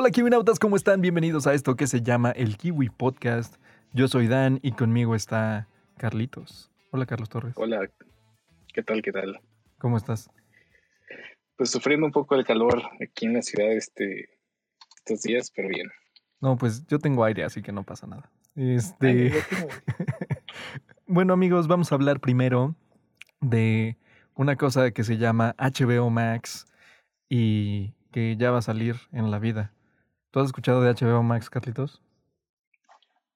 Hola Kiwinautas, ¿cómo están? Bienvenidos a esto que se llama el Kiwi Podcast. Yo soy Dan y conmigo está Carlitos. Hola Carlos Torres. Hola, ¿qué tal? ¿Qué tal? ¿Cómo estás? Pues sufriendo un poco el calor aquí en la ciudad este, estos días, pero bien. No, pues yo tengo aire, así que no pasa nada. Este. bueno, amigos, vamos a hablar primero de una cosa que se llama HBO Max y que ya va a salir en la vida. ¿Tú has escuchado de HBO Max, Carlitos?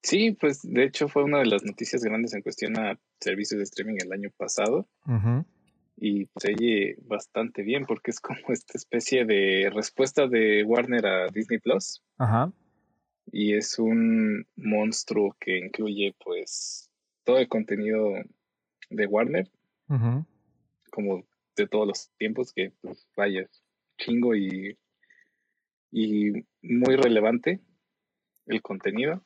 Sí, pues de hecho fue una de las noticias grandes en cuestión a servicios de streaming el año pasado. Y pues oye bastante bien porque es como esta especie de respuesta de Warner a Disney Plus. Ajá. Y es un monstruo que incluye pues todo el contenido de Warner. Como de todos los tiempos que pues vaya, chingo y, y muy relevante el contenido.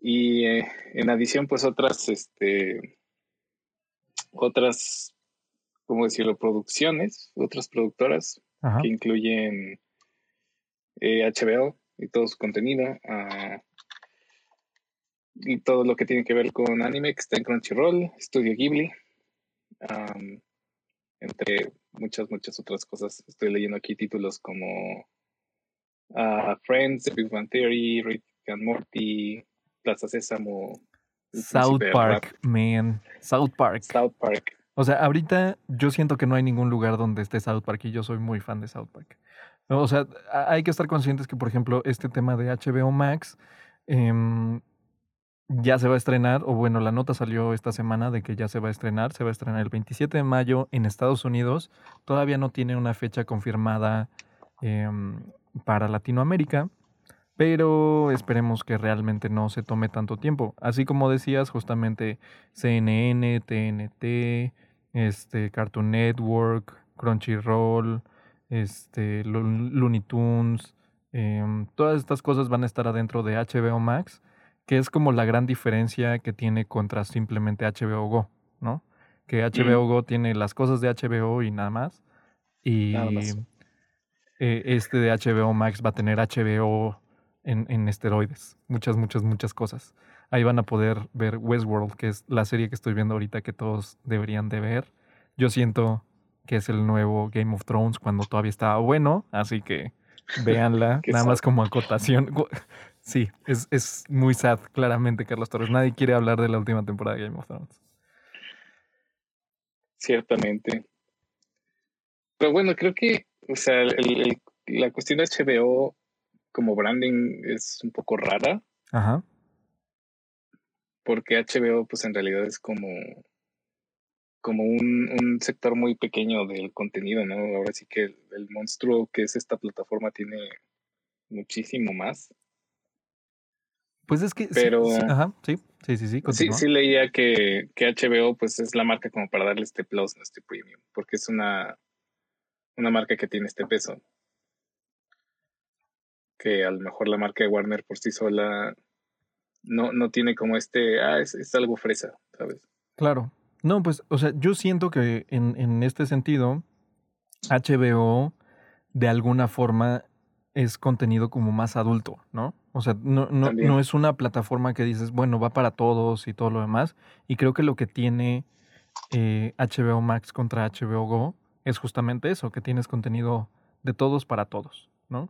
Y eh, en adición, pues otras, este, otras, ¿cómo decirlo? Producciones, otras productoras que incluyen HBO eh, y todo su contenido. Ah, y todo lo que tiene que ver con anime que está en Crunchyroll, Studio Ghibli, entre muchas, muchas otras cosas. Estoy leyendo aquí títulos como uh, Friends, The Big Bang Theory, Rick and Morty, Plaza Sésamo. South Park, man. South Park. South Park. O sea, ahorita yo siento que no hay ningún lugar donde esté South Park y yo soy muy fan de South Park. O sea, hay que estar conscientes que, por ejemplo, este tema de HBO Max em, ya se va a estrenar, o bueno, la nota salió esta semana de que ya se va a estrenar, se va a estrenar el 27 de mayo en Estados Unidos. Todavía no tiene una fecha confirmada em, para Latinoamérica, pero esperemos que realmente no se tome tanto tiempo. Así como decías, justamente CNN, TNT, este, Cartoon Network, Crunchyroll, este, Looney Tunes, em, todas estas cosas van a estar adentro de HBO Max, que es como la gran diferencia que tiene contra simplemente HBO Go, ¿no? Que HBO Go tiene las cosas de HBO y nada más. Y eh, este de HBO Max va a tener HBO en, en esteroides. Muchas, muchas, muchas cosas. Ahí van a poder ver Westworld, que es la serie que estoy viendo ahorita que todos deberían de ver. Yo siento que es el nuevo Game of Thrones cuando todavía estaba bueno, así que véanla, nada más como acotación. Sí, es, es muy sad, claramente, Carlos Torres. Nadie quiere hablar de la última temporada de Game of Thrones. Ciertamente. Pero bueno, creo que o sea, el, la cuestión de HBO como branding es un poco rara. Ajá. Porque HBO, pues en realidad es como, como un, un sector muy pequeño del contenido, ¿no? Ahora sí que el, monstruo que es esta plataforma tiene muchísimo más. Pues es que pero sí, ajá, sí, sí, sí, sí, sí, sí leía que, que HBO pues es la marca como para darle este plus, este premium, porque es una una marca que tiene este peso. Que a lo mejor la marca de Warner por sí sola no, no tiene como este, ah, es, algo fresa, ¿sabes? Claro. No, pues, o sea, yo siento que en, en este sentido, HBO de alguna forma es contenido como más adulto, ¿no? O sea, no, no, no, es una plataforma que dices, bueno, va para todos y todo lo demás. Y creo que lo que tiene eh, HBO Max contra HBO Go es justamente eso, que tienes contenido de todos para todos, ¿no?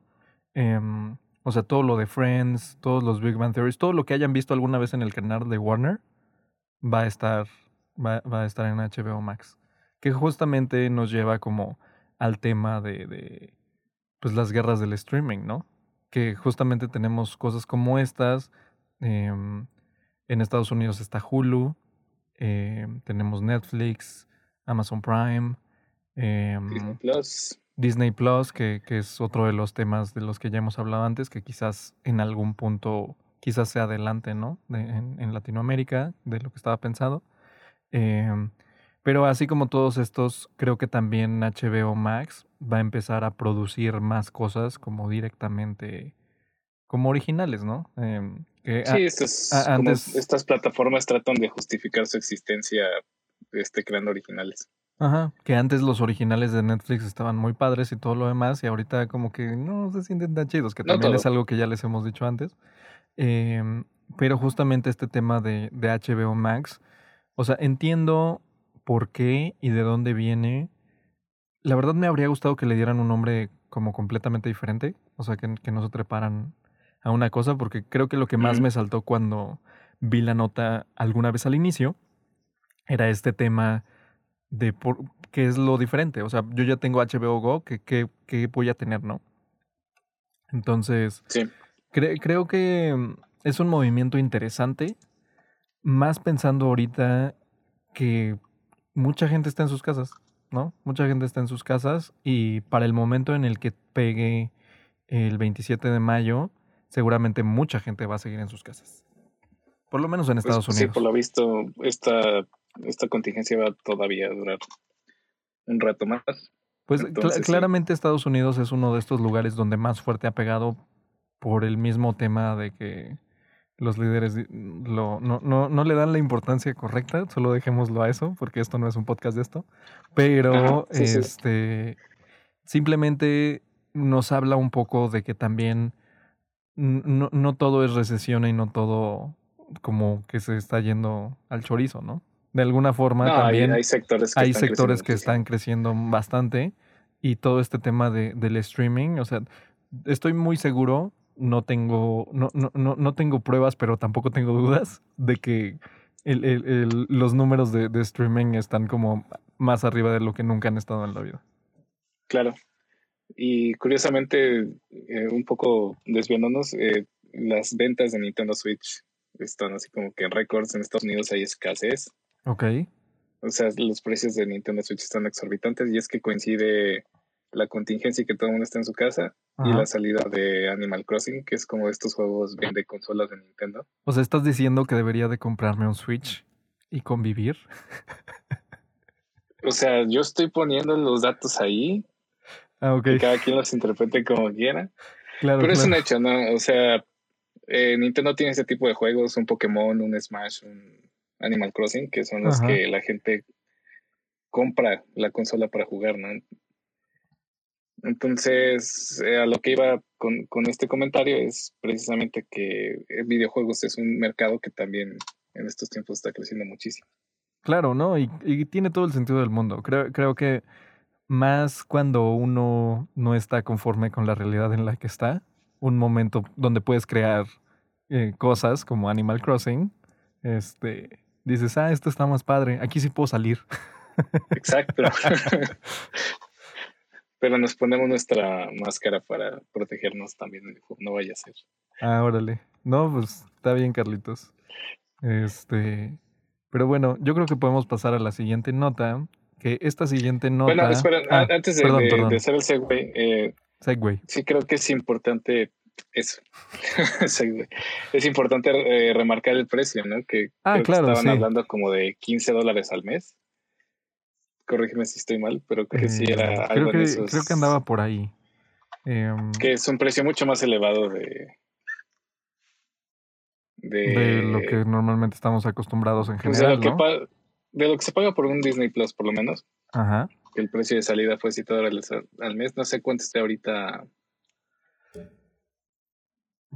Em, o sea, todo lo de Friends, todos los Big Bang Theories, todo lo que hayan visto alguna vez en el canal de Warner va a estar, va, a estar en HBO Max. Que justamente nos lleva como al tema de, de pues las guerras del streaming, ¿no? Que justamente tenemos cosas como estas. Em, en Estados Unidos está Hulu, em, tenemos Netflix, Amazon Prime, Disney Plus. Disney Plus, que, que, es otro de los temas de los que ya hemos hablado antes, que quizás en algún punto, quizás sea adelante, ¿no? en, Latinoamérica, de lo que estaba pensado. Em, pero así como todos estos, creo que también HBO Max va a empezar a producir más cosas como directamente, como originales, ¿no? Em, sí, estas, estas plataformas tratan de justificar su existencia este, creando originales. Ajá, que antes los originales de Netflix estaban muy padres y todo lo demás, y ahorita como que no se sienten tan chidos, que también es algo que ya les hemos dicho antes. Em, pero justamente este tema de, de HBO Max, o sea, entiendo por qué y de dónde viene. La verdad me habría gustado que le dieran un nombre como completamente diferente, o sea, que, que no se treparan a una cosa, porque creo que lo que más me saltó cuando vi la nota alguna vez al inicio era este tema de por, qué es lo diferente. O sea, yo ya tengo HBO Go, ¿qué, voy a tener, no? Entonces, creo que mm, es un movimiento interesante, más pensando ahorita que mucha gente está en sus casas, ¿no? Mucha gente está en sus casas y para el momento en el que pegue el 27 de mayo, seguramente mucha gente va a seguir en sus casas. Por lo menos en pues, Estados Unidos. Sí, por lo visto, esta, esta contingencia va todavía a durar un rato más. Pues claramente Estados Unidos es uno de estos lugares donde más fuerte ha pegado por el mismo tema de que los líderes lo, no, no, no, le dan la importancia correcta, solo dejémoslo a eso, porque esto no es un podcast de esto. Pero este simplemente nos habla un poco de que también no, no todo es recesión y no todo como que se está yendo al chorizo, ¿no? De alguna forma también hay, sectores que, hay están, sectores que están creciendo bastante y todo este tema de, del streaming, o sea, estoy muy seguro, no tengo, no, no, no, no tengo pruebas, pero tampoco tengo dudas de que el, el, los números de, de, streaming están como más arriba de lo que nunca han estado en la vida. Claro. Y curiosamente, eh, un poco desviándonos, eh, las ventas de Nintendo Switch están así como que en récords. En Estados Unidos hay escasez. Ok. O sea, los precios de Nintendo Switch están exorbitantes y es que coincide la contingencia y que todo el mundo está en su casa y la salida de Animal Crossing, que es como estos juegos bien de consolas de Nintendo. O sea, ¿estás diciendo que debería de comprarme un Switch y convivir? o sea, yo estoy poniendo los datos ahí. Ah, ok. cada quien los interprete como quiera. Claro, Pero es un hecho, ¿no? O sea, eh, Nintendo tiene este tipo de juegos, un Pokémon, un Smash, un Animal Crossing, que son los que la gente compra la consola para jugar, ¿no? Entonces, eh, a lo que iba con, con, este comentario es precisamente que videojuegos es un mercado que también en estos tiempos está creciendo muchísimo. Claro, ¿no? Y, y tiene todo el sentido del mundo. Creo, creo que más cuando uno no está conforme con la realidad en la que está, un momento donde puedes crear eh, cosas como Animal Crossing, este, dices, ah, esto está más padre, aquí sí puedo salir. Exacto. Pero nos ponemos nuestra máscara para protegernos también, no vaya a ser. Ah, órale. No, pues está bien, Carlitos. Este, pero bueno, yo creo que podemos pasar a la siguiente nota, que esta siguiente nota... Bueno, espera, ah, antes de, hacer el segue, eh, segue. sí creo que es importante eso. es importante eh, remarcar el precio, ¿no? Que, ah, claro, estaban hablando como de 15 dólares al mes. Corrígeme si estoy mal, pero creo que sí era eh, algo creo que, Creo que andaba por ahí. Em, que es un precio mucho más elevado de, de, lo que normalmente estamos acostumbrados en general. de, lo que de, lo que se paga por un Disney Plus, por lo menos. Ajá. El precio de salida fue 7 dólares al mes. No sé cuánto esté ahorita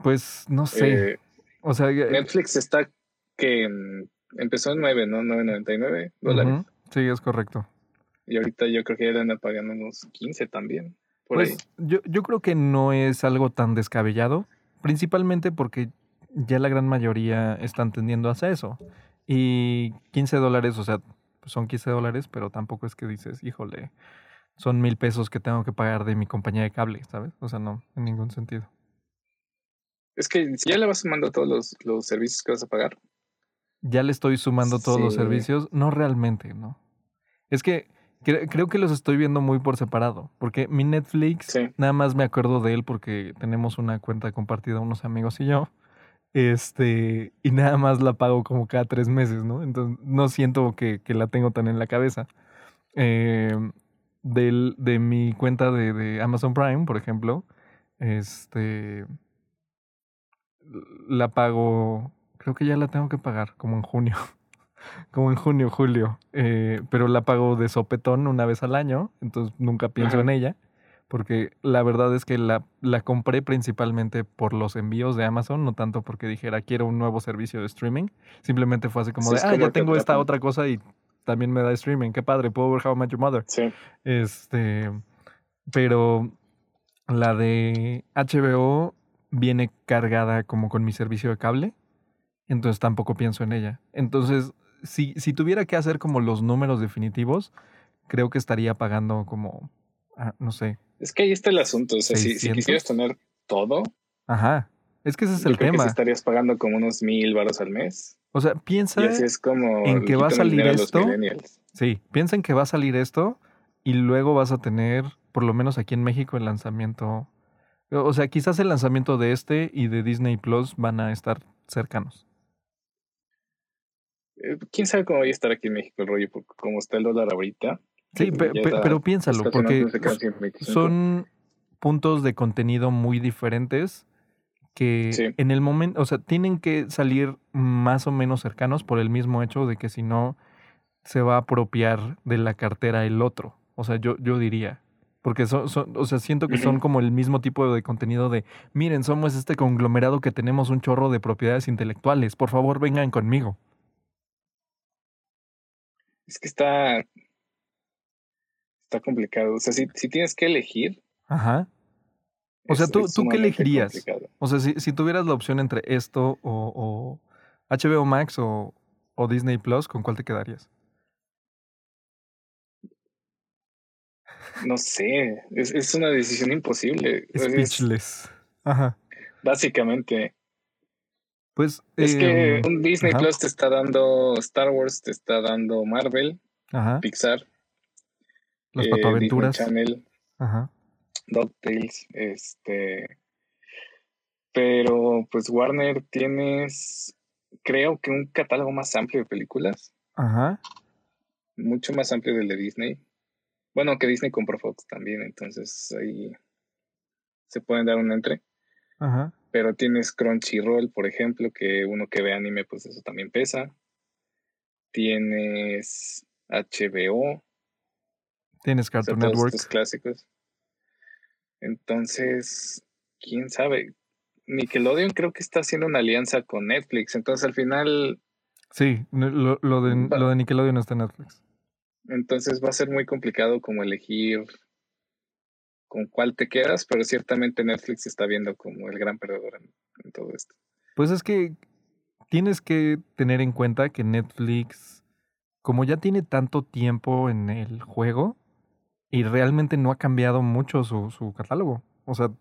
pues no sé. Eh, o sea, eh, Netflix está que empezó en 9, ¿no? 9.99 dólares. Sí, es correcto. Y ahorita yo creo que ya andan pagando unos 15 también. pues Yo, yo creo que no es algo tan descabellado, principalmente porque ya la gran mayoría están tendiendo hacia eso. Y 15 dólares, o sea, son 15 dólares, pero tampoco es que dices, híjole, son mil pesos que tengo que pagar de mi compañía de cable, ¿sabes? O sea, no, en ningún sentido. Es que si ya le vas sumando todos los, los servicios que vas a pagar. Ya le estoy sumando todos los servicios. No realmente, ¿no? Es que creo que los estoy viendo muy por separado. Porque mi Netflix, nada más me acuerdo de él porque tenemos una cuenta compartida unos amigos y yo. Este, y nada más la pago como cada tres meses, ¿no? Entonces no siento que, que la tengo tan en la cabeza. Eh, del, de mi cuenta de, de Amazon Prime, por ejemplo, este la pago, creo que ya la tengo que pagar, como en junio. como en junio, julio, eh, pero la pago de sopetón una vez al año, entonces nunca pienso en ella, porque la verdad es que la, la compré principalmente por los envíos de Amazon, no tanto porque dijera quiero un nuevo servicio de streaming, simplemente fue así como de, ah, ya tengo esta otra cosa y también me da streaming, qué padre, puedo ver How I Met Your Mother. Sí. Este, pero la de HBO viene cargada como con mi servicio de cable, entonces tampoco pienso en ella. Entonces, si, si tuviera que hacer como los números definitivos, creo que estaría pagando como, ah, no sé. Es que ahí está el asunto, o sea, si, quisieras tener todo. Ajá, es que ese es el tema. estarías pagando como unos mil baros al mes. O sea, piensa es como en que va a salir esto. Sí, piensa en que va a salir esto y luego vas a tener, por lo menos aquí en México, el lanzamiento. O sea, quizás el lanzamiento de este y de Disney Plus van a estar cercanos. Eh, quién sabe cómo va a estar aquí en México el rollo, porque como está el dólar ahorita. Sí, pero piénsalo, porque son puntos de contenido muy diferentes que en el momento, o sea, tienen que salir más o menos cercanos por el mismo hecho de que si no se va a apropiar de la cartera el otro. O sea, yo, yo diría. Porque son, son, o sea, siento que son como el mismo tipo de contenido de, miren, somos este conglomerado que tenemos un chorro de propiedades intelectuales, por favor vengan conmigo. Es que está, está complicado. O sea, si, si tienes que elegir. Ajá. O sea, ¿tú, ¿tú qué elegirías? O sea, si, si, tuvieras la opción entre esto o, o HBO Max o, o, Disney Plus, ¿con cuál te quedarías? No sé, es, es una decisión imposible. Speechless. Ajá. Básicamente. Pues. Es que em, un Disney Plus te está dando Star Wars, te está dando Marvel, Pixar, Las eh, Disney Channel. Ajá. DuckTales, este, pero pues Warner tienes, creo que un catálogo más amplio de películas. Ajá. Mucho más amplio del de Disney. Bueno, que Disney compró Fox también, entonces ahí se pueden dar un entre. Ajá. Pero tienes Crunchyroll, por ejemplo, que uno que ve anime, pues eso también pesa. Tienes HBO. Tienes Cartoon Network. clásicos. Entonces, quién sabe. Nickelodeon creo que está haciendo una alianza con Netflix. Entonces, al final. Sí, lo, lo, de, lo de Nickelodeon está en Netflix. Entonces va a ser muy complicado como elegir con cuál te quedas, pero ciertamente Netflix está viendo como el gran perdedor en, todo esto. Pues es que tienes que tener en cuenta que Netflix, como ya tiene tanto tiempo en el juego, y realmente no ha cambiado mucho su, su catálogo. O sea,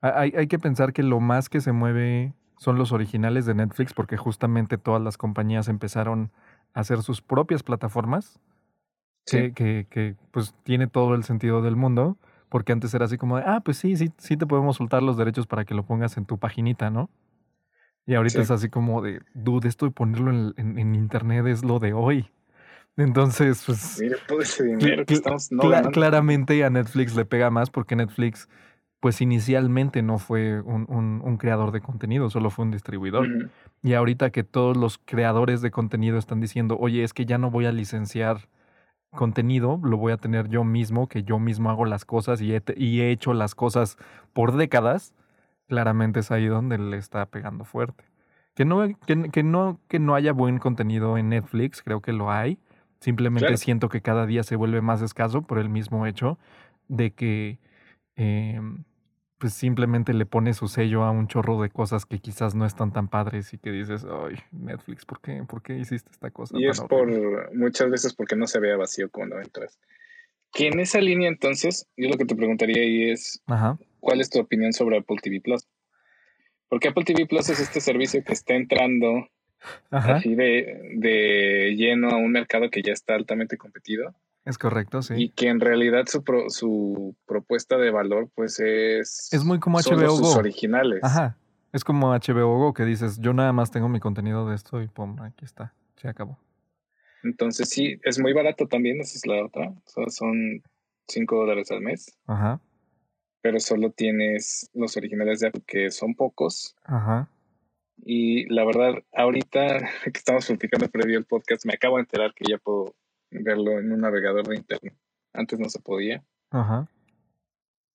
hay, hay que pensar que lo más que se mueve son los originales de Netflix porque justamente todas las compañías empezaron a hacer sus propias plataformas. Que, que, que, pues tiene todo el sentido del mundo, porque antes era así como de, ah, pues sí, sí, sí te podemos soltar los derechos para que lo pongas en tu paginita, ¿no? Y ahorita es así como de, dude, esto de ponerlo en, en, en, internet es lo de hoy. Entonces, pues. Mira todo ese dinero que estamos Claramente a Netflix le pega más porque Netflix, pues inicialmente no fue un, un, creador de contenido, solo fue un distribuidor. Y ahorita que todos los creadores de contenido están diciendo, oye, es que ya no voy a licenciar contenido, lo voy a tener yo mismo, que yo mismo hago las cosas y he, y he hecho las cosas por décadas, claramente es ahí donde le está pegando fuerte. Que no, que, que, no, que no haya buen contenido en Netflix, creo que lo hay, Simplemente siento que cada día se vuelve más escaso por el mismo hecho de que em, pues simplemente le pone su sello a un chorro de cosas que quizás no están tan padres y que dices, ay, Netflix, ¿por qué, ¿Por qué hiciste esta cosa? Y es por muchas veces porque no se vea vacío cuando entras. Que en esa línea entonces, yo lo que te preguntaría ahí es, ¿cuál es tu opinión sobre Apple TV Plus? Porque Apple TV Plus es este servicio que está entrando así de, de, lleno a un mercado que ya está altamente competido. Es correcto, sí. Y que en realidad su, su propuesta de valor, pues es. Es muy como HBO Go. originales. Ajá. Es como HBO Go que dices, yo nada más tengo mi contenido de esto y pum, aquí está. Se acabó. Entonces sí, es muy barato también, esa es la otra. son 5 dólares al mes. Ajá. Pero solo tienes los originales de Apple, que son pocos. Ajá Y la verdad, ahorita que estamos platicando previo el podcast, me acabo de enterar que ya puedo verlo en un navegador de internet. Antes no se podía. Ajá.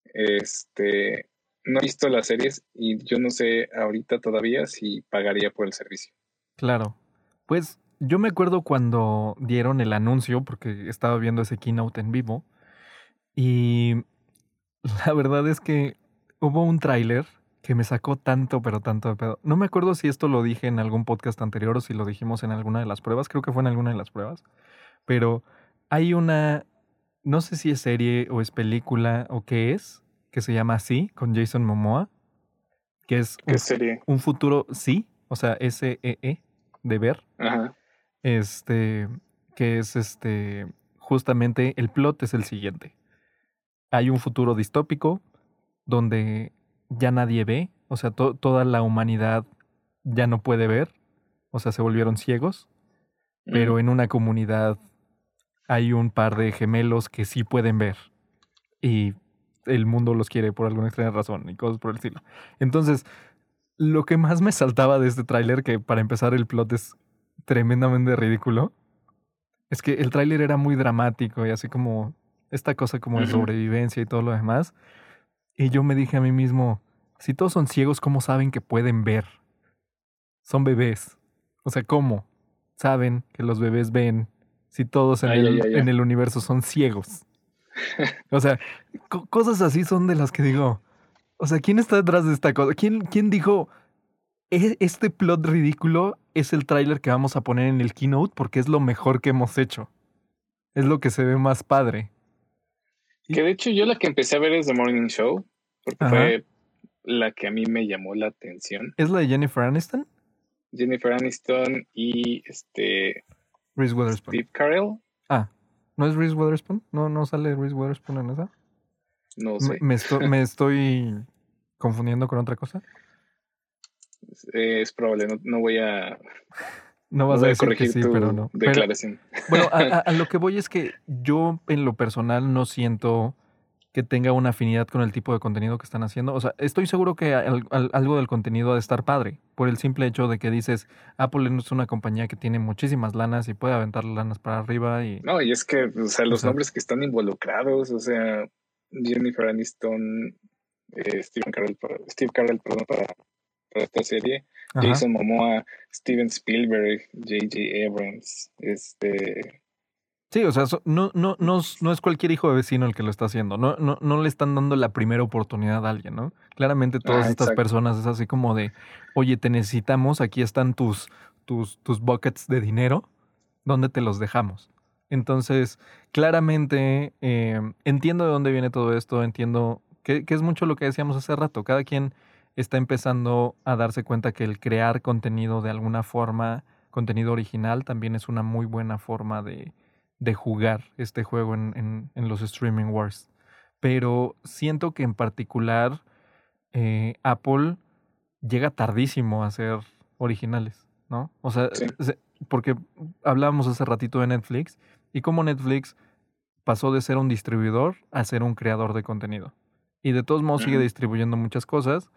Este, no he visto las series y yo no sé ahorita todavía si pagaría por el servicio. Claro. Pues yo me acuerdo cuando dieron el anuncio, porque estaba viendo ese keynote en vivo, y la verdad es que hubo un tráiler que me sacó tanto, pero tanto de pedo. No me acuerdo si esto lo dije en algún podcast anterior o si lo dijimos en alguna de las pruebas, creo que fue en alguna de las pruebas, pero hay una, no sé si es serie o es película o qué es, que se llama así, con Jason Momoa, que es un, serie? un futuro sí, o sea, S-E-E, -E, de ver. Ajá. Este, que es este, justamente el plot es el siguiente. Hay un futuro distópico donde ya nadie ve, o sea, toda la humanidad ya no puede ver, o sea, se volvieron ciegos, pero en una comunidad hay un par de gemelos que sí pueden ver y el mundo los quiere por alguna extraña razón y cosas por el estilo. Entonces, lo que más me saltaba de este tráiler, que para empezar el plot es tremendamente ridículo, es que el tráiler era muy dramático y así como esta cosa como de sobrevivencia y todo lo demás. Y yo me dije a mí mismo, si todos son ciegos, ¿cómo saben que pueden ver? Son bebés. O sea, ¿cómo saben que los bebés ven si todos en, el, en el universo son ciegos? o sea, cosas así son de las que digo, o sea, ¿quién está detrás de esta cosa? ¿Quién, quién dijo, e, este plot ridículo es el tráiler que vamos a poner en el keynote porque es lo mejor que hemos hecho? Es lo que se ve más padre. Que de hecho yo la que empecé a ver es The Morning Show, porque fue la que a mí me llamó la atención. ¿Es la de Jennifer Aniston? Jennifer Aniston y este... Reese Witherspoon. Steve Carell. Ah, ¿no es Reese Witherspoon? ¿No, no sale Reese Witherspoon en esa? No sé. ¿Me, me, estoy, confundiendo con otra cosa? Es probable, no, voy a... No vas a decir que sí, pero no. Declaración. bueno, a, lo que voy es que yo en lo personal no siento que tenga una afinidad con el tipo de contenido que están haciendo. O sea, estoy seguro que algo del contenido ha de estar padre, por el simple hecho de que dices, Apple es una compañía que tiene muchísimas lanas y puede aventar lanas para arriba. y No, y es que, o sea, los nombres que están involucrados, o sea, Jennifer Aniston, eh, Steve Carell perdón, para esta serie. Jason Momoa, Steven Spielberg, J.J. Abrams, este... Sí, o sea, no, no, no, no, es cualquier hijo de vecino el que lo está haciendo. No, no, no le están dando la primera oportunidad a alguien, ¿no? Claramente todas estas personas es así como de, oye, te necesitamos, aquí están tus, tus, tus buckets de dinero, ¿dónde te los dejamos? Entonces, claramente eh, entiendo de dónde viene todo esto, entiendo que, que es mucho lo que decíamos hace rato. Cada quien está empezando a darse cuenta que el crear contenido de alguna forma, contenido original, también es una muy buena forma de, de jugar este juego en, en, los streaming wars. Pero siento que en particular eh, Apple llega tardísimo a ser originales, ¿no? O sea, porque hablábamos hace ratito de Netflix y cómo Netflix pasó de ser un distribuidor a ser un creador de contenido. Y de todos modos sigue distribuyendo muchas cosas,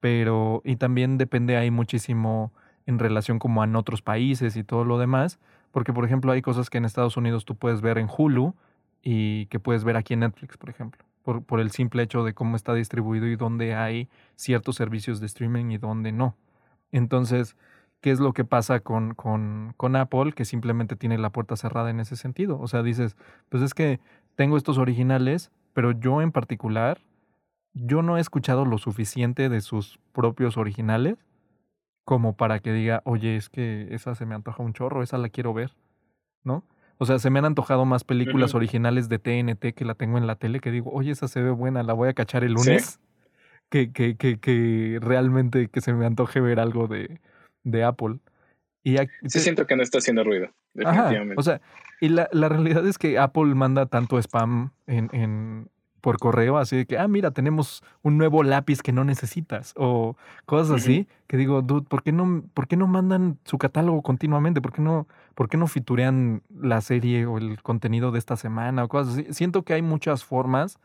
pero y también depende ahí muchísimo en relación como en otros países y todo lo demás, porque por ejemplo hay cosas que en Estados Unidos tú puedes ver en Hulu y que puedes ver aquí en Netflix, por ejemplo, por, por el simple hecho de cómo está distribuido y dónde hay ciertos servicios de streaming y dónde no. Entonces, ¿qué es lo que pasa con, con, con Apple? Que simplemente tiene la puerta cerrada en ese sentido. O sea, dices, pues es que tengo estos originales, pero yo en particular yo no he escuchado lo suficiente de sus propios originales como para que diga, oye, es que esa se me antoja un chorro, esa la quiero ver, ¿no? O sea, se me han antojado más películas originales de TNT que la tengo en la tele, que digo, oye, esa se ve buena, la voy a cachar el lunes, que, que, que, que, realmente que se me antoje ver algo de, de Apple. Y sí, siento que no está haciendo ruido, definitivamente. o sea, y la, la realidad es que Apple manda tanto spam en, en, por correo, así de que, ah, mira, tenemos un nuevo lápiz que no necesitas, o cosas así, que digo, dude, ¿por qué, no, ¿por qué no mandan su catálogo continuamente? ¿Por qué no, por qué no fiturean la serie o el contenido de esta semana o cosas así? Siento que hay muchas formas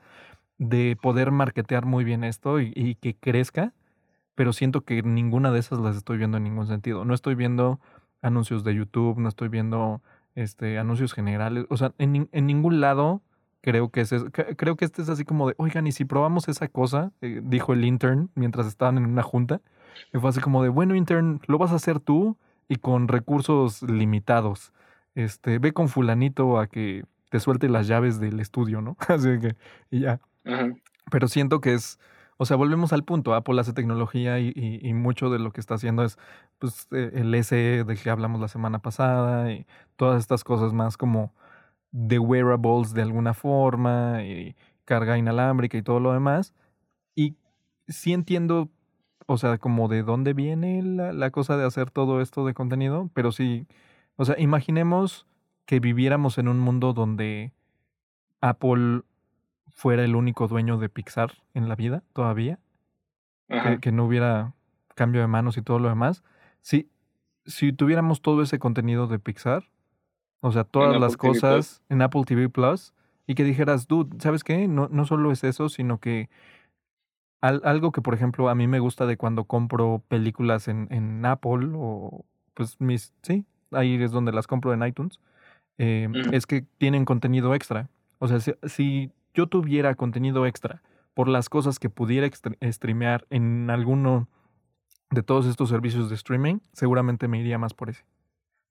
de poder marketear muy bien esto y, que crezca, pero siento que ninguna de esas las estoy viendo en ningún sentido. No estoy viendo anuncios de YouTube, no estoy viendo este, anuncios generales, o sea, en, en ningún lado creo que, es, creo que este es así como de, oigan, y si probamos esa cosa, eh, dijo el intern mientras estaban en una junta, y fue así como de, bueno, intern, lo vas a hacer tú y con recursos limitados. Este, ve con fulanito a que te suelte las llaves del estudio, ¿no? Así que, y ya. Pero siento que es, o sea, volvemos al punto, Apple hace tecnología y, y, mucho de lo que está haciendo es, pues, eh, el SE de que hablamos la semana pasada y todas estas cosas más como de wearables de alguna forma y carga inalámbrica y todo lo demás. Y sí entiendo, o sea, como de dónde viene la, la cosa de hacer todo esto de contenido, pero sí, o sea, imaginemos que viviéramos en un mundo donde Apple fuera el único dueño de Pixar en la vida todavía, que, no hubiera cambio de manos y todo lo demás. Si, si tuviéramos todo ese contenido de Pixar, o sea, todas las cosas en Apple TV Plus, y que dijeras, dude, ¿sabes qué? No, no solo es eso, sino que algo que, por ejemplo, a mí me gusta de cuando compro películas en, en Apple o pues mis, sí, ahí es donde las compro en iTunes, eh, es que tienen contenido extra. O sea, si, yo tuviera contenido extra por las cosas que pudiera streamear en alguno de todos estos servicios de streaming, seguramente me iría más por ese.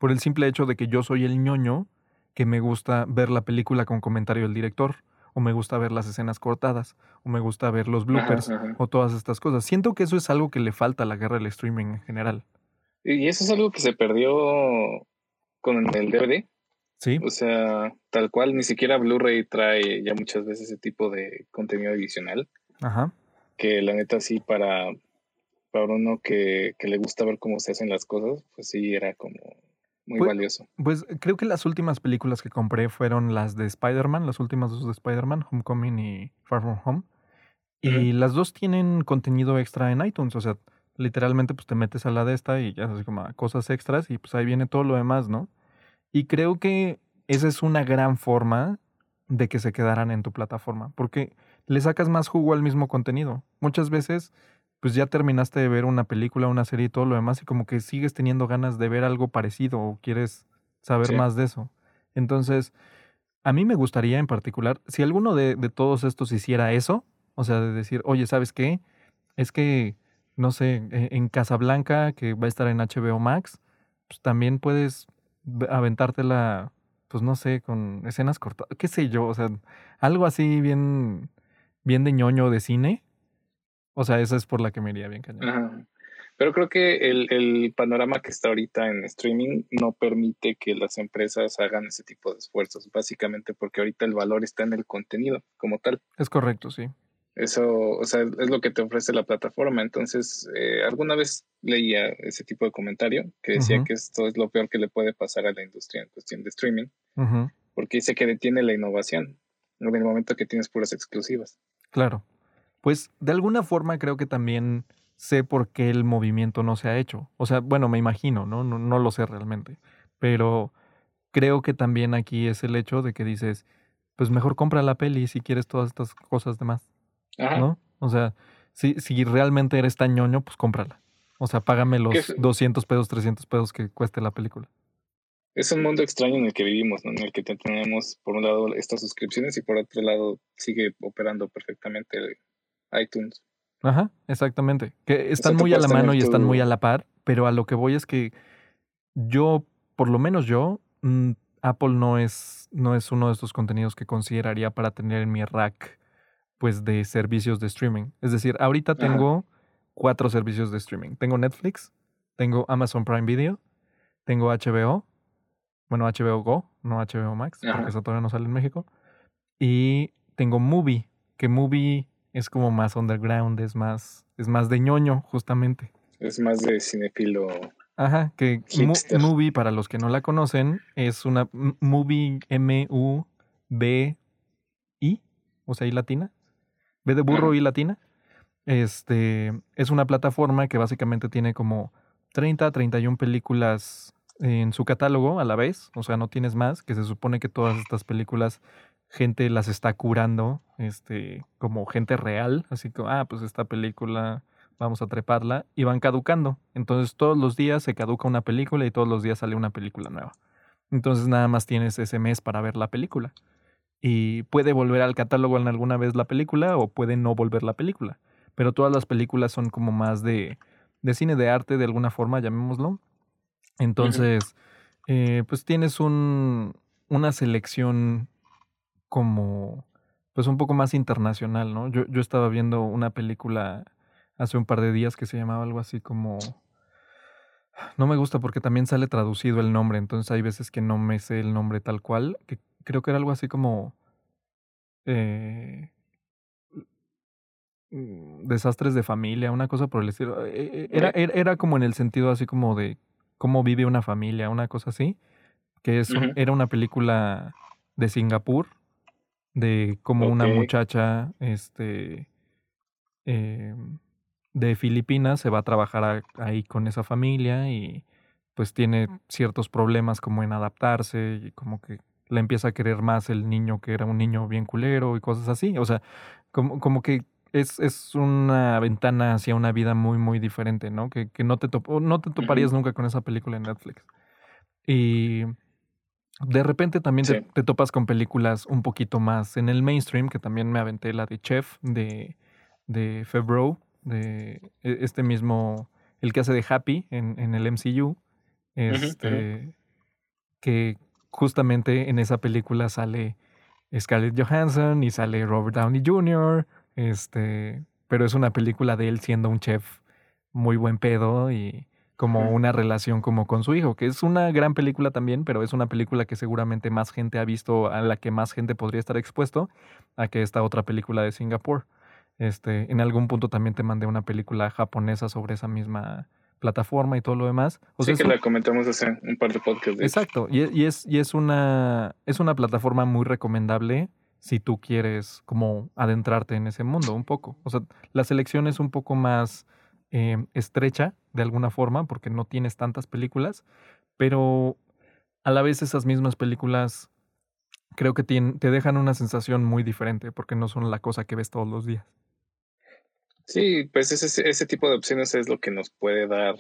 Por el simple hecho de que yo soy el ñoño que me gusta ver la película con comentario del director, o me gusta ver las escenas cortadas, o me gusta ver los bloopers, o todas estas cosas. Siento que eso es algo que le falta a la guerra del streaming en general. Y eso es algo que se perdió con el DVD. Sí. O sea, tal cual, ni siquiera Blu-ray trae ya muchas veces ese tipo de contenido adicional. Ajá. Que la neta sí, para, para uno que, que le gusta ver cómo se hacen las cosas, pues sí era como muy pues, valioso. Pues creo que las últimas películas que compré fueron las de Spider-Man, las últimas dos de Spider-Man, Homecoming y Far From Home. Y las dos tienen contenido extra en iTunes, o sea, literalmente pues te metes a la de esta y ya así como cosas extras y pues ahí viene todo lo demás, ¿no? Y creo que esa es una gran forma de que se quedaran en tu plataforma, porque le sacas más jugo al mismo contenido. Muchas veces pues ya terminaste de ver una película, una serie y todo lo demás y como que sigues teniendo ganas de ver algo parecido o quieres saber más de eso. Entonces, a mí me gustaría en particular, si alguno de, de todos estos hiciera eso, o sea, de decir, oye, ¿sabes qué? Es que no sé, e, en Casablanca, que va a estar en HBO Max, pues también puedes aventártela, pues no sé, con escenas cortas, qué sé yo, o sea, algo así bien, bien de ñoño de cine. O sea, esa es por la que me iría bien cañón. Pero creo que el, el, panorama que está ahorita en streaming no permite que las empresas hagan ese tipo de esfuerzos, básicamente porque ahorita el valor está en el contenido como tal. Es correcto, sí. Eso, o sea, es lo que te ofrece la plataforma. Entonces, eh, alguna vez leía ese tipo de comentario que decía que esto es lo peor que le puede pasar a la industria en cuestión de streaming, porque dice que detiene la innovación en el momento que tienes puras exclusivas. Claro. Pues de alguna forma creo que también sé por qué el movimiento no se ha hecho. O sea, bueno, me imagino, ¿no? No, no lo sé realmente. Pero creo que también aquí es el hecho de que dices, pues mejor compra la peli si quieres todas estas cosas demás. ¿no? O sea, si, si realmente eres tan ñoño, pues cómprala. O sea, págame los 200 pesos, 300 pesos que cueste la película. Es un mundo extraño en el que vivimos, ¿no? En el que tenemos, por un lado, estas suscripciones y por otro lado, sigue operando perfectamente iTunes. Ajá, exactamente. Que están muy a la mano y están muy a la par, pero a lo que voy es que yo, por lo menos yo, mm, Apple no es, no es uno de estos contenidos que consideraría para tener en mi rack pues de servicios de streaming. Es decir, ahorita tengo cuatro servicios de streaming. Tengo Netflix, tengo Amazon Prime Video, tengo HBO, bueno, HBO Go, no HBO Max, porque eso todavía no sale en México. Y tengo Movie, que Movie es como más underground, es más, es más de ñoño, justamente. Es más de cinefilo. Ajá, que Movie, para los que no la conocen, es una Movie M-U-B-I, o sea, y latina. B de burro y latina. Este, es una plataforma que básicamente tiene como 30, 31 películas en su catálogo a la vez, o sea, no tienes más, que se supone que todas estas películas gente las está curando, este, como gente real, así que, ah, pues esta película vamos a treparla, y van caducando. Entonces todos los días se caduca una película y todos los días sale una película nueva. Entonces nada más tienes ese mes para ver la película. Y puede volver al catálogo en alguna vez la película o puede no volver la película. Pero todas las películas son como más de, de cine de arte de alguna forma, llamémoslo. Entonces, eh, pues tienes un, una selección como, pues un poco más internacional, ¿no? Yo, yo estaba viendo una película hace un par de días que se llamaba algo así como... No me gusta porque también sale traducido el nombre, entonces hay veces que no me sé el nombre tal cual, que creo que era algo así como... Eh, mm, desastres de familia, una cosa por el estilo. Eh, era, era, como en el sentido así como de cómo vive una familia, una cosa así, que es era una película de Singapur, de cómo una muchacha, este, eh, de Filipinas se va a trabajar ahí con esa familia y pues tiene ciertos problemas como en adaptarse y como que le empieza a querer más el niño que era un niño bien culero y cosas así. O sea, como, como que es, es una ventana hacia una vida muy, muy diferente, ¿no? Que, que no, te no te toparías nunca con esa película en Netflix. Y de repente también te, topas con películas un poquito más en el mainstream, que también me aventé la de Chef de, de Febro, de e, este mismo, el que hace de Happy en, en el MCU, este, que justamente en esa película sale Scarlett Johansson y sale Robert Downey Jr., este, pero es una película de él siendo un chef muy buen pedo y como una relación como con su hijo, que es una gran película también, pero es una película que seguramente más gente ha visto, a la que más gente podría estar expuesto, a que esta otra película de Singapur. Este, en algún punto también te mandé una película japonesa sobre esa misma plataforma y todo lo demás. O sí, que la comentamos hace un par de podcasts. exacto, y, y, es, y es, una, es una plataforma muy recomendable si tú quieres como adentrarte en ese mundo un poco. O sea, la selección es un poco más eh, estrecha de alguna forma porque no tienes tantas películas, pero a la vez esas mismas películas creo que te dejan una sensación muy diferente porque no son la cosa que ves todos los días. Sí, pues ese, ese tipo de opciones es lo que nos puede dar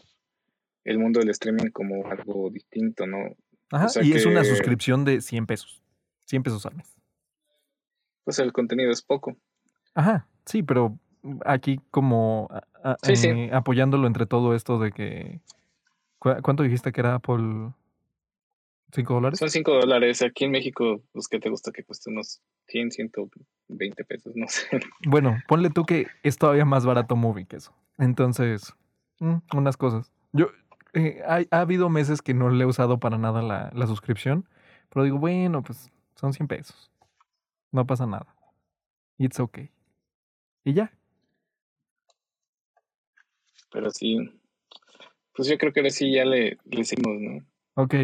el mundo del streaming como algo distinto, ¿no? Ajá, y es una suscripción de 100 pesos. 100 pesos al mes. Pues el contenido es poco. Ajá, sí, pero aquí como eh, apoyándolo entre todo esto de que... ¿Cuánto dijiste que era por ¿Cinco dólares? Son cinco dólares. Aquí en México, pues, ¿qué te gusta que cueste unos 100, 120 pesos? No sé. Bueno, ponle tú que es todavía más barato Movie que eso. Entonces, mm, unas cosas. Yo, eh, ha, habido meses que no le he usado para nada la, la suscripción, pero digo, bueno, pues son 100 pesos. No pasa nada. It's okay. Y ya. Pero sí, pues yo creo que ahora sí ya le, le hicimos, ¿no? Ok,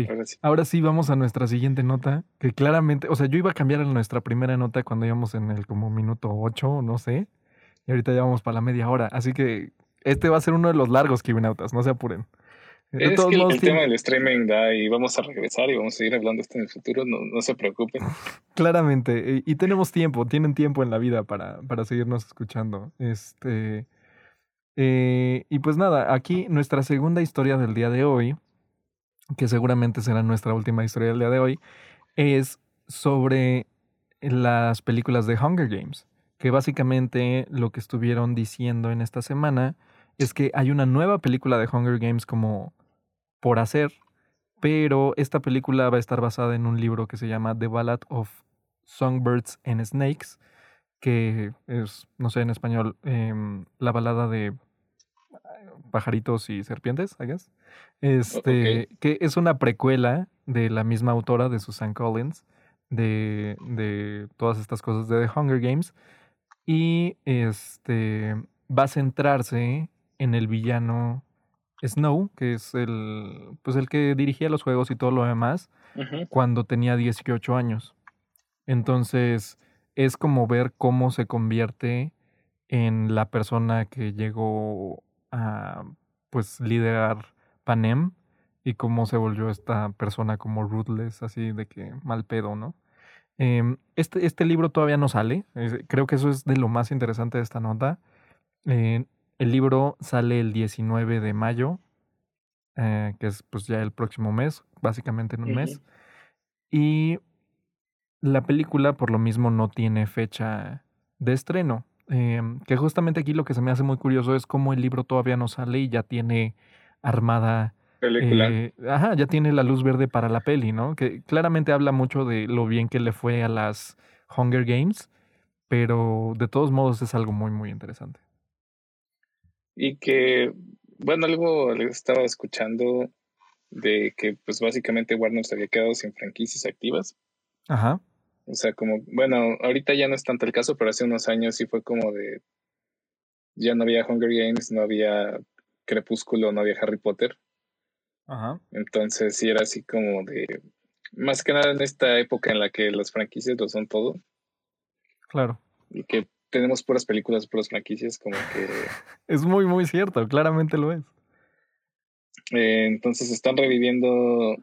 ahora sí. vamos a nuestra siguiente nota, que claramente, o sea, yo iba a cambiar a nuestra primera nota cuando íbamos en el como minuto ocho, no sé, y ahorita ya vamos para la media hora, así que este va a ser uno de los largos Kibinautas, no se apuren. es que el, tema del streaming da y vamos a regresar y vamos a seguir hablando esto en el futuro, no, no se preocupen. Claramente, y, tenemos tiempo, tienen tiempo en la vida para, para seguirnos escuchando. Este, eh, y pues nada, aquí nuestra segunda historia del día de hoy que seguramente será nuestra última historia del día de hoy, es sobre las películas de Hunger Games, que básicamente lo que estuvieron diciendo en esta semana es que hay una nueva película de Hunger Games como por hacer, pero esta película va a estar basada en un libro que se llama The Ballad of Songbirds and Snakes, que es, no sé en español, em, la balada de pajaritos y serpientes, I guess. Este, que es una precuela de la misma autora, de Susan Collins, de, de todas estas cosas de The Hunger Games. Y este va a centrarse en el villano Snow, que es el, pues el que dirigía los juegos y todo lo demás, cuando tenía 18 años. Entonces, es como ver cómo se convierte en la persona que llegó a pues liderar Panem y cómo se volvió esta persona como ruthless, así de que mal pedo, ¿no? Em, este, este libro todavía no sale, creo que eso es de lo más interesante de esta nota. Eh, el libro sale el 19 de mayo, eh, que es pues ya el próximo mes, básicamente en un mes. Y la película por lo mismo no tiene fecha de estreno. Em, que justamente aquí lo que se me hace muy curioso es cómo el libro todavía no sale y ya tiene armada. Película. Eh, ajá, ya tiene la luz verde para la peli, ¿no? Que claramente habla mucho de lo bien que le fue a las Hunger Games, pero de todos modos es algo muy, muy interesante. Y que, bueno, algo estaba escuchando de que pues básicamente Warner se había quedado sin franquicias activas. Ajá. O sea, como, bueno, ahorita ya no es tanto el caso, pero hace unos años sí fue como de, ya no había Hunger Games, no había Crepúsculo, no había Harry Potter. Ajá. Entonces sí era así como de, más que nada en esta época en la que las franquicias lo son todo. Claro. Y que tenemos puras películas, puras franquicias, como que... es muy, muy cierto, claramente lo es. Eh, entonces están reviviendo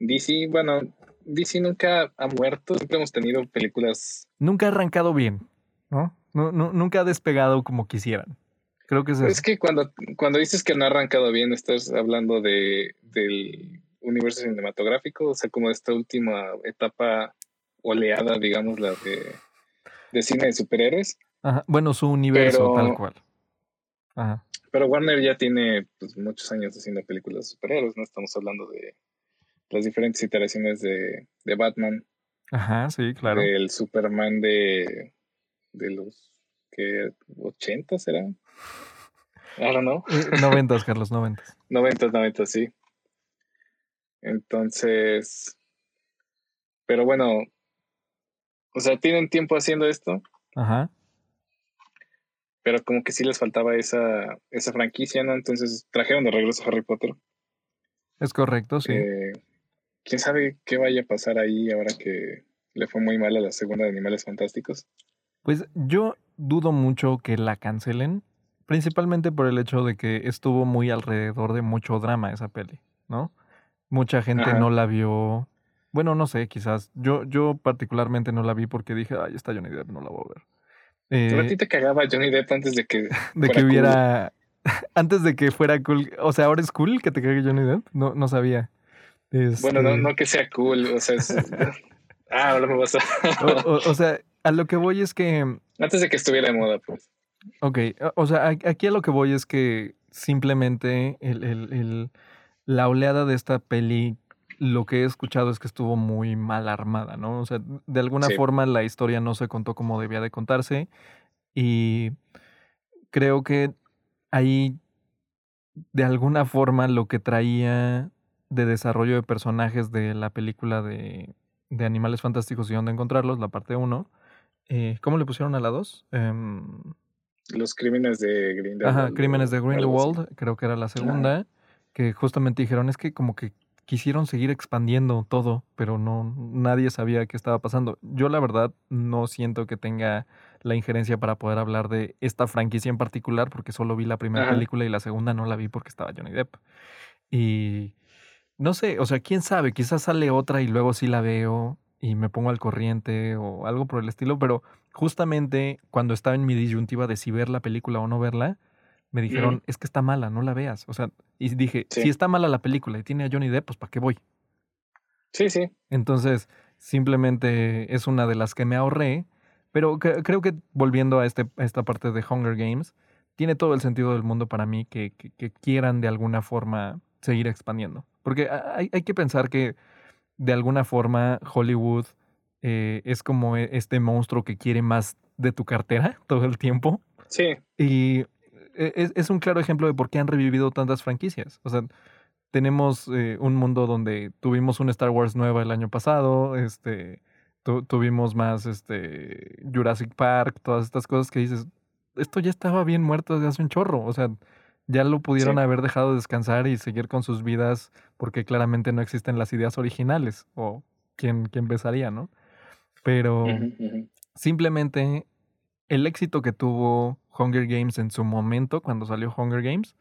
DC, bueno, DC nunca ha muerto, siempre hemos tenido películas. Nunca ha arrancado bien, ¿no? no, no nunca ha despegado como quisieran. Creo que es Es que cuando, cuando dices que no ha arrancado bien, estás hablando de, del universo cinematográfico, o sea, como de esta última etapa oleada, digamos, la de, de cine de superhéroes. Ajá. Bueno, su universo, tal cual. Ajá. Pero Warner ya tiene pues, muchos años haciendo películas de superhéroes, no estamos hablando de las diferentes iteraciones de, de Batman. Ajá, sí, claro. El Superman de, de los que 80 será. I don't know. Eh, noventas, Carlos, noventas. Noventas, noventas, sí. Entonces, pero bueno, o sea, tienen tiempo haciendo esto. Ajá. Pero como que sí les faltaba esa, esa franquicia, ¿no? Entonces trajeron de regreso a Harry Potter. Es correcto, sí. Eh, quién sabe qué vaya a pasar ahí ahora que le fue muy mal a la segunda de Animales Fantásticos. Pues yo dudo mucho que la cancelen, principalmente por el hecho de que estuvo muy alrededor de mucho drama esa peli, ¿no? Mucha gente no la vio. Bueno, no sé, quizás. Yo, yo particularmente no la vi porque dije, ay, está Johnny Depp, no la voy a ver. a ti eh, te cagaba Johnny Depp antes de que. De que hubiera. Antes de que fuera cool. O sea, ahora es cool que te cague Johnny Depp. No, no sabía. Bueno, no, este no que sea cool, o sea, ah, ahora me vas a... o, sea, a lo que voy es que... Antes de que estuviera de moda, pues. Ok, o sea, aquí a lo que voy es que simplemente el, el, el, la oleada de esta peli, lo que he escuchado es que estuvo muy mal armada, ¿no? O sea, de alguna forma la historia no se contó como debía de contarse y creo que ahí de alguna forma lo que traía de desarrollo de personajes de la película de, de Animales Fantásticos y dónde encontrarlos, la parte 1. Eh, ¿Cómo le pusieron a la 2? Em, Los crímenes de Grindelwald. Ajá, Crímenes de Grindelwald, creo que era la segunda, que justamente dijeron, es que como que quisieron seguir expandiendo todo, pero no nadie sabía qué estaba pasando. Yo la verdad no siento que tenga la injerencia para poder hablar de esta franquicia en particular, porque solo vi la primera película y la segunda no la vi porque estaba Johnny Depp. Y no sé, o sea, quién sabe, quizás sale otra y luego sí la veo y me pongo al corriente o algo por el estilo, pero justamente cuando estaba en mi disyuntiva de si ver la película o no verla, me dijeron, es que está mala, no la veas. O sea, y dije, si está mala la película y tiene a Johnny Depp, pues ¿para qué voy? Sí, sí. Entonces, simplemente es una de las que me ahorré, pero creo que volviendo a, este, esta parte de Hunger Games, tiene todo el sentido del mundo para mí que, que quieran de alguna forma seguir expandiendo. Porque hay, hay que pensar que de alguna forma Hollywood eh, es como e, este monstruo que quiere más de tu cartera todo el tiempo. Sí. Y e, es, es un claro ejemplo de por qué han revivido tantas franquicias. O sea, tenemos eh, un mundo donde tuvimos un Star Wars nueva el año pasado, este, tuvimos más este, Jurassic Park, todas estas cosas que dices, esto ya estaba bien muerto desde hace un chorro. O sea, ya lo pudieron haber dejado descansar y seguir con sus vidas porque claramente no existen las ideas originales o quién, quién besaría, ¿no? Pero simplemente el éxito que tuvo Hunger Games en su momento, cuando salió Hunger Games,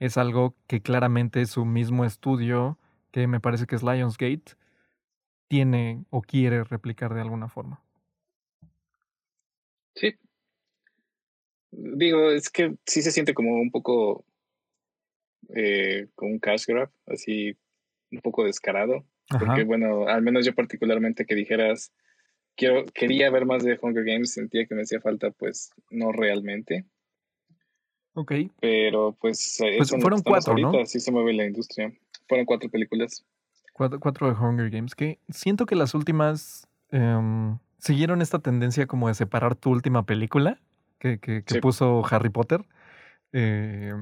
es algo que claramente su mismo estudio, que me parece que es Lionsgate, tiene o quiere replicar de alguna forma. Sí. Digo, es que sí se siente como un poco eh, con un cash grab, así un poco descarado. Porque, bueno, al menos yo particularmente que dijeras, quiero, quería ver más de Hunger Games, sentía que me hacía falta, pues no realmente. Ok. Pero pues, eh, pues fueron cuatro, ¿no? Así se mueve la industria. Fueron cuatro películas. Cuatro, cuatro de Hunger Games, que siento que las últimas em, siguieron esta tendencia como de separar tu última película que, que, puso Harry Potter. Eh,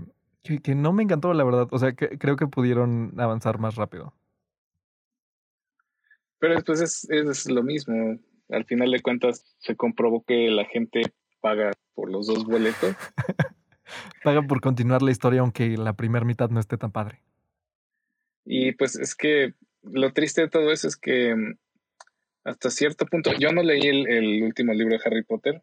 que, no me encantó, la verdad. O sea, que creo que pudieron avanzar más rápido. Pero después es, es lo mismo. Al final de cuentas, se comprobó que la gente paga por los dos boletos. paga por continuar la historia, aunque la primera mitad no esté tan padre. Y pues es que lo triste de todo eso es que mm, hasta cierto punto, yo no leí el, el último libro de Harry Potter.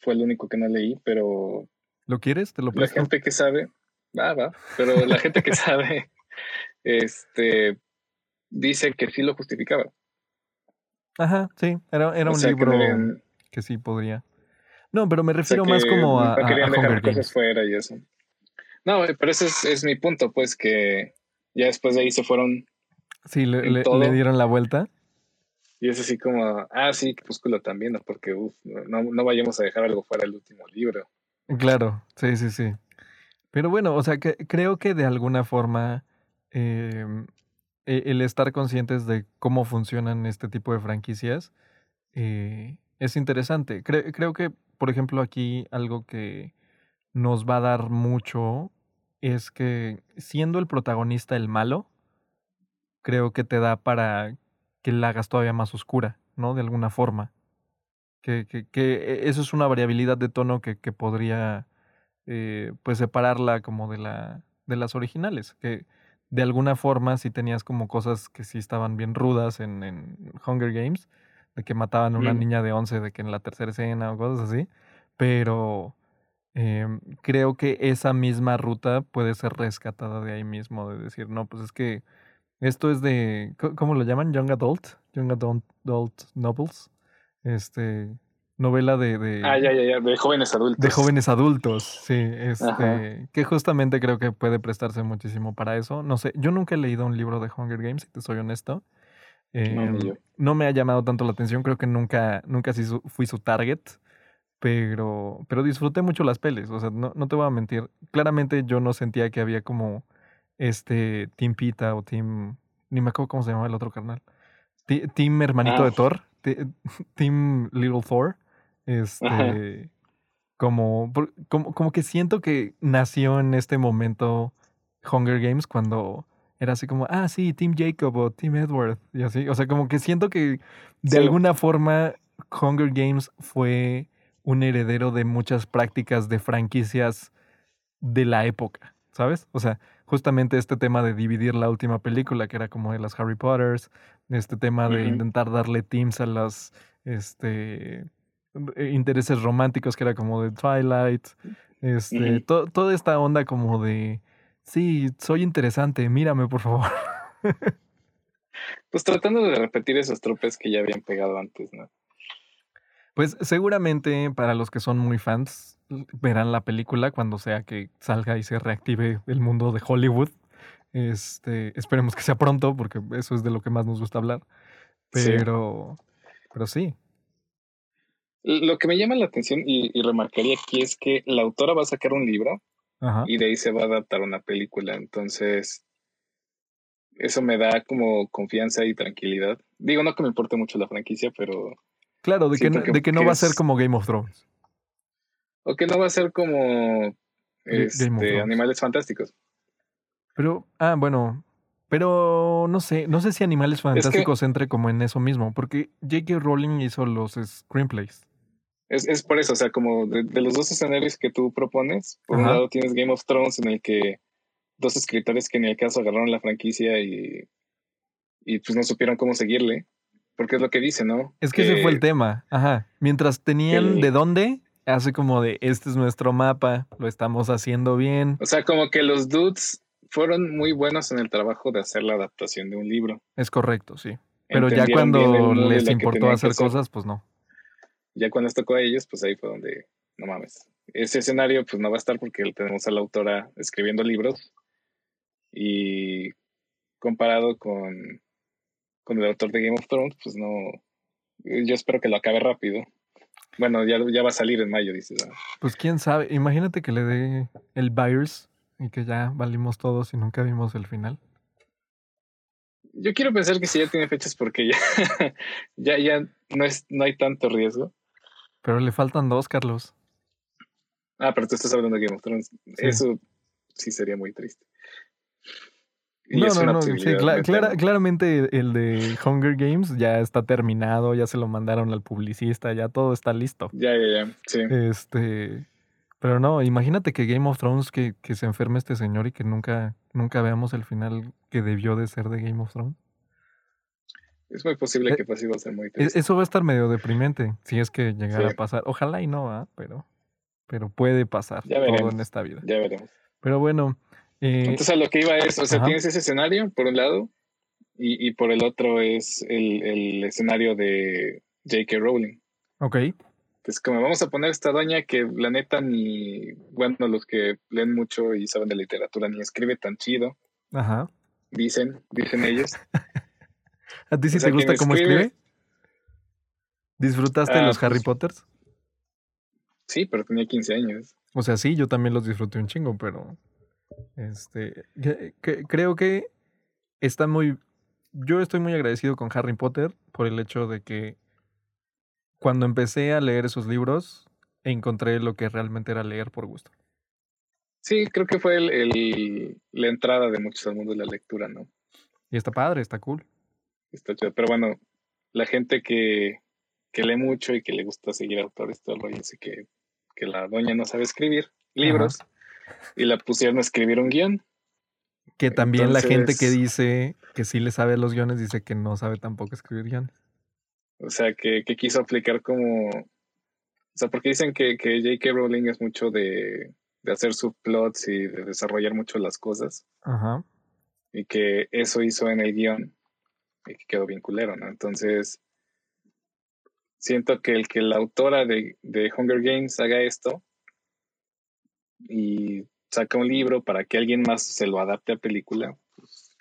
Fue el único que no leí, pero ¿Lo quieres? ¿Te lo presto? La gente que sabe, va, va, pero la gente que sabe, este, dice que sí lo justificaba. Ajá, sí, era, era un libro que, sí podría. No, pero me refiero más como a, a, Hunger Games. fuera y eso. No, pero ese es, mi punto, pues que ya después de ahí se fueron. Sí, le, le, dieron la vuelta. Y es así como, ah, sí, Crepúsculo también, porque uf, no, no vayamos a dejar algo fuera del último libro. Claro, sí, sí, sí. Pero bueno, o sea, que creo que de alguna forma em, e, el estar conscientes de cómo funcionan este tipo de franquicias eh, es interesante. creo que, por ejemplo, aquí algo que nos va a dar mucho es que siendo el protagonista el malo, creo que te da para que la hagas todavía más oscura, ¿no? De alguna forma. Que, que, que e, eso es una variabilidad de tono que, que podría eh, pues separarla como de, la, de las originales. Que de alguna forma si tenías como cosas que sí estaban bien rudas en, en Hunger Games, de que mataban a una niña de 11, de que en la tercera escena o cosas así, pero em, creo que esa misma ruta puede ser rescatada de ahí mismo, de decir, no, pues es que esto es de, ¿cómo lo llaman? Young Adult, Young Adult, adult Novels este, novela de, de, Ah, ya, ya, ya, de jóvenes adultos. De jóvenes adultos, sí. Este, que justamente creo que puede prestarse muchísimo para eso. No sé, yo nunca he leído un libro de Hunger Games, si te soy honesto. no, em, me ha llamado tanto la atención, creo que nunca, nunca fui su target, pero, pero disfruté mucho las peles, o sea, no, no te voy a mentir. Claramente yo no sentía que había como este Team Pita o Team, ni me acuerdo cómo se llamaba el otro carnal. Team hermanito de ah. Thor. Team Little Thor. Este. Como, como, como que siento que nació en este momento Hunger Games cuando era así como, ah, sí, Team Jacob o Team Edward. Y así. O sea, como que siento que de alguna forma Hunger Games fue un heredero de muchas prácticas de franquicias de la época, ¿sabes? O sea, justamente este tema de dividir la última película, que era como de las Harry Potters, este tema de intentar darle teams a las este, eh, intereses románticos, que era como de Twilight, este, toda esta onda como de, sí, soy interesante, mírame por favor. pues tratando de repetir esos tropes que ya habían pegado antes, ¿no? Pues seguramente para los que son muy fans, verán la película cuando sea que salga y se reactive el mundo de Hollywood. Este, esperemos que sea pronto, porque eso es de lo que más nos gusta hablar. Pero, sí. pero sí. Lo que me llama la atención y, remarcaría aquí es que la autora va a sacar un libro y de ahí se va a adaptar una película. Entonces, eso me da como confianza y tranquilidad. Digo, no que me importe mucho la franquicia, pero. Claro, de que, de que no va a ser como Game of Thrones. O que no va a ser como este, Animales Fantásticos. Pero, ah, bueno, pero no sé, no sé si Animales Fantásticos entre como en eso mismo, porque J.K. Rowling hizo los screenplays. Es, es por eso, o sea, como de, los dos escenarios que tú propones, por un lado tienes Game of Thrones en el que dos escritores que en el caso agarraron la franquicia y, y pues no supieron cómo seguirle, porque es lo que dice, ¿no? Es que, ese fue el tema, ajá. Mientras tenían de dónde, hace como de, este es nuestro mapa, lo estamos haciendo bien. O sea, como que los dudes fueron muy buenos en el trabajo de hacer la adaptación de un libro. Es correcto, sí. Pero ya cuando les importó hacer cosas, pues no. Ya cuando les tocó a ellos, pues ahí fue donde, no mames. ese escenario pues no va a estar porque tenemos a la autora escribiendo libros y comparado con, con el autor de Game of Thrones, pues no, yo espero que lo acabe rápido. Bueno, ya, ya va a salir en mayo, dices. Pues quién sabe, imagínate que le dé el virus y que ya valimos todos y nunca vimos el final. Yo quiero pensar que sí ya tiene fechas porque ya, ya, ya no, es, no hay tanto riesgo. Pero le faltan dos, Carlos. Ah, pero tú estás hablando de Game of Thrones. Eso sí sería muy triste. No, no, no, sí, claramente el de Hunger Games ya está terminado, ya se lo mandaron al publicista, ya todo está listo. Ya, ya, ya, sí. Este, pero no, imagínate que Game of Thrones, que, que se enferme este señor y que nunca, nunca veamos el final que debió de ser de Game of Thrones. Es muy posible eh, que pase a ser muy e, triste. Eso va a estar medio deprimente, si es que llegara a pasar. Ojalá y no, ¿ah? pero, pero puede pasar todo en esta vida. Ya veremos. Pero bueno. Eh, Entonces a lo que iba es, o sea, tienes ese escenario por un lado y, y por el otro es el, el escenario de J.K. Rowling. Ok. Pues como vamos a poner esta doña que la neta ni, bueno, los que leen mucho y saben de literatura ni escribe tan chido. Ajá. Dicen, dicen ellos. ¿A ti sí te gusta cómo escribe? ¿Disfrutaste de ah, los Harry pues Potters? Sí, pero tenía 15 años. O sea, sí, yo también los disfruté un chingo, pero este creo que está muy yo estoy muy agradecido con Harry Potter por el hecho de que cuando empecé a leer esos libros encontré lo que realmente era leer por gusto. Sí, creo que fue el, la entrada de muchos al mundo de la lectura, ¿no? Y está padre, está cool. Está chido. Pero bueno, la gente que, que lee mucho y que le gusta seguir autores, todo el rollo, dice que, que la doña no sabe escribir libros y la pusieron a escribir un guion. Que también la gente que dice que sí le sabe los guiones dice que no sabe tampoco escribir guiones. O sea, que, que quiso aplicar como... O sea, porque dicen que, que J.K. Rowling es mucho de, de hacer subplots y de desarrollar mucho las cosas. Ajá. Y que eso hizo en el guion y que quedó bien culero, ¿no? Entonces, siento que el que la autora de, de Hunger Games haga esto y saca un libro para que alguien más se lo adapte a película, pues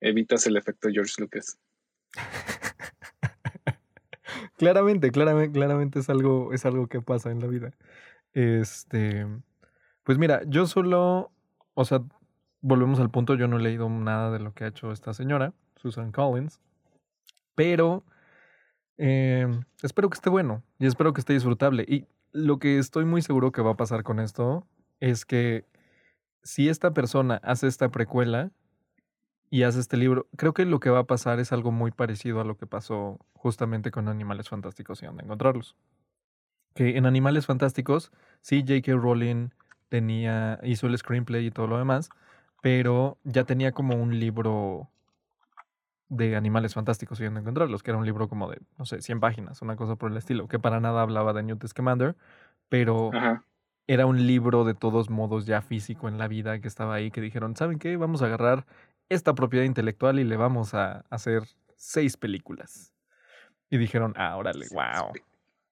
evitas el efecto George Lucas. claramente, claramente, claramente es algo, es algo que pasa en la vida. Este, pues mira, yo solo, o sea, volvemos al punto, yo no he leído nada de lo que ha hecho esta señora. Susan Collins. Pero eh, espero que esté bueno y espero que esté disfrutable. Y lo que estoy muy seguro que va a pasar con esto es que si esta persona hace esta precuela y hace este libro, creo que lo que va a pasar es algo muy parecido a lo que pasó justamente con Animales Fantásticos y dónde encontrarlos. Que en Animales Fantásticos, sí, J.K. Rowling tenía, hizo el screenplay y todo lo demás, pero ya tenía como un libro de Animales Fantásticos y encontrarlos, que era un libro como de, no sé, 100 páginas, una cosa por el estilo, que para nada hablaba de Newt Scamander, pero era un libro de todos modos ya físico en la vida que estaba ahí, que dijeron, ¿saben qué? Vamos a agarrar esta propiedad intelectual y le vamos a hacer seis películas. Y dijeron, ah, órale, wow.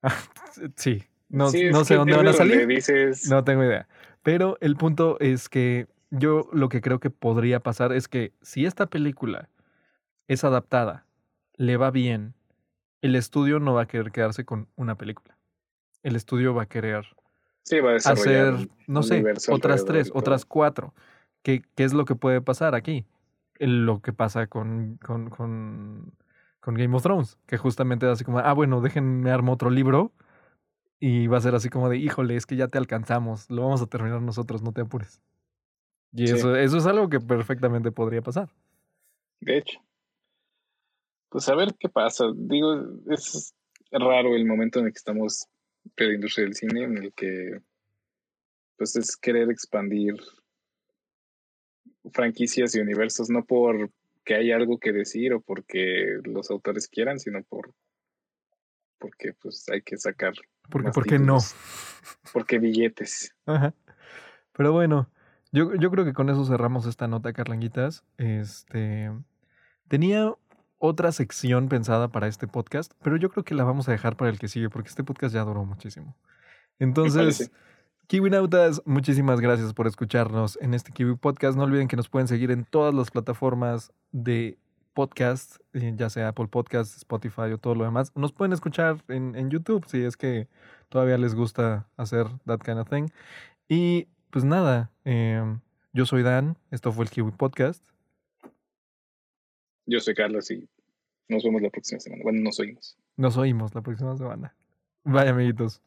sí, no, no sé dónde van a salir. No tengo idea. Pero el punto es que yo lo que creo que podría pasar es que si esta película es adaptada, le va bien, el estudio no va a querer quedarse con una película. El estudio va a querer hacer, no sé, otras tres, otras cuatro. ¿Qué, ¿Qué, es lo que puede pasar aquí? Lo que pasa con, con, con, con Game of Thrones, que justamente es así como, ah, bueno, déjenme armar otro libro y va a ser así como de, híjole, es que ya te alcanzamos, lo vamos a terminar nosotros, no te apures. Y eso, eso es algo que perfectamente podría pasar. De hecho pues a ver qué pasa. Digo, es raro el momento en el que estamos en la industria del cine, en el que pues es querer expandir franquicias y universos, no por que hay algo que decir o porque los autores quieran, sino por porque pues hay que sacar. Porque, ¿por qué no? Porque billetes. Ajá. Pero bueno, yo, yo creo que con eso cerramos esta nota, Carlanguitas. Este tenía otra sección pensada para este podcast, pero yo creo que la vamos a dejar para el que sigue, porque este podcast ya duró muchísimo. Entonces, KiwiNautas, muchísimas gracias por escucharnos en este Kiwi Podcast. No olviden que nos pueden seguir en todas las plataformas de podcast, eh, ya sea Apple Podcast, Spotify o todo lo demás. Nos pueden escuchar en, en YouTube si es que todavía les gusta hacer that kind of thing. Y pues nada, em, yo soy Dan, esto fue el Kiwi Podcast. Yo soy Carlos y nos vemos la próxima semana. Bueno, nos oímos. Nos oímos la próxima semana. Bye, amiguitos.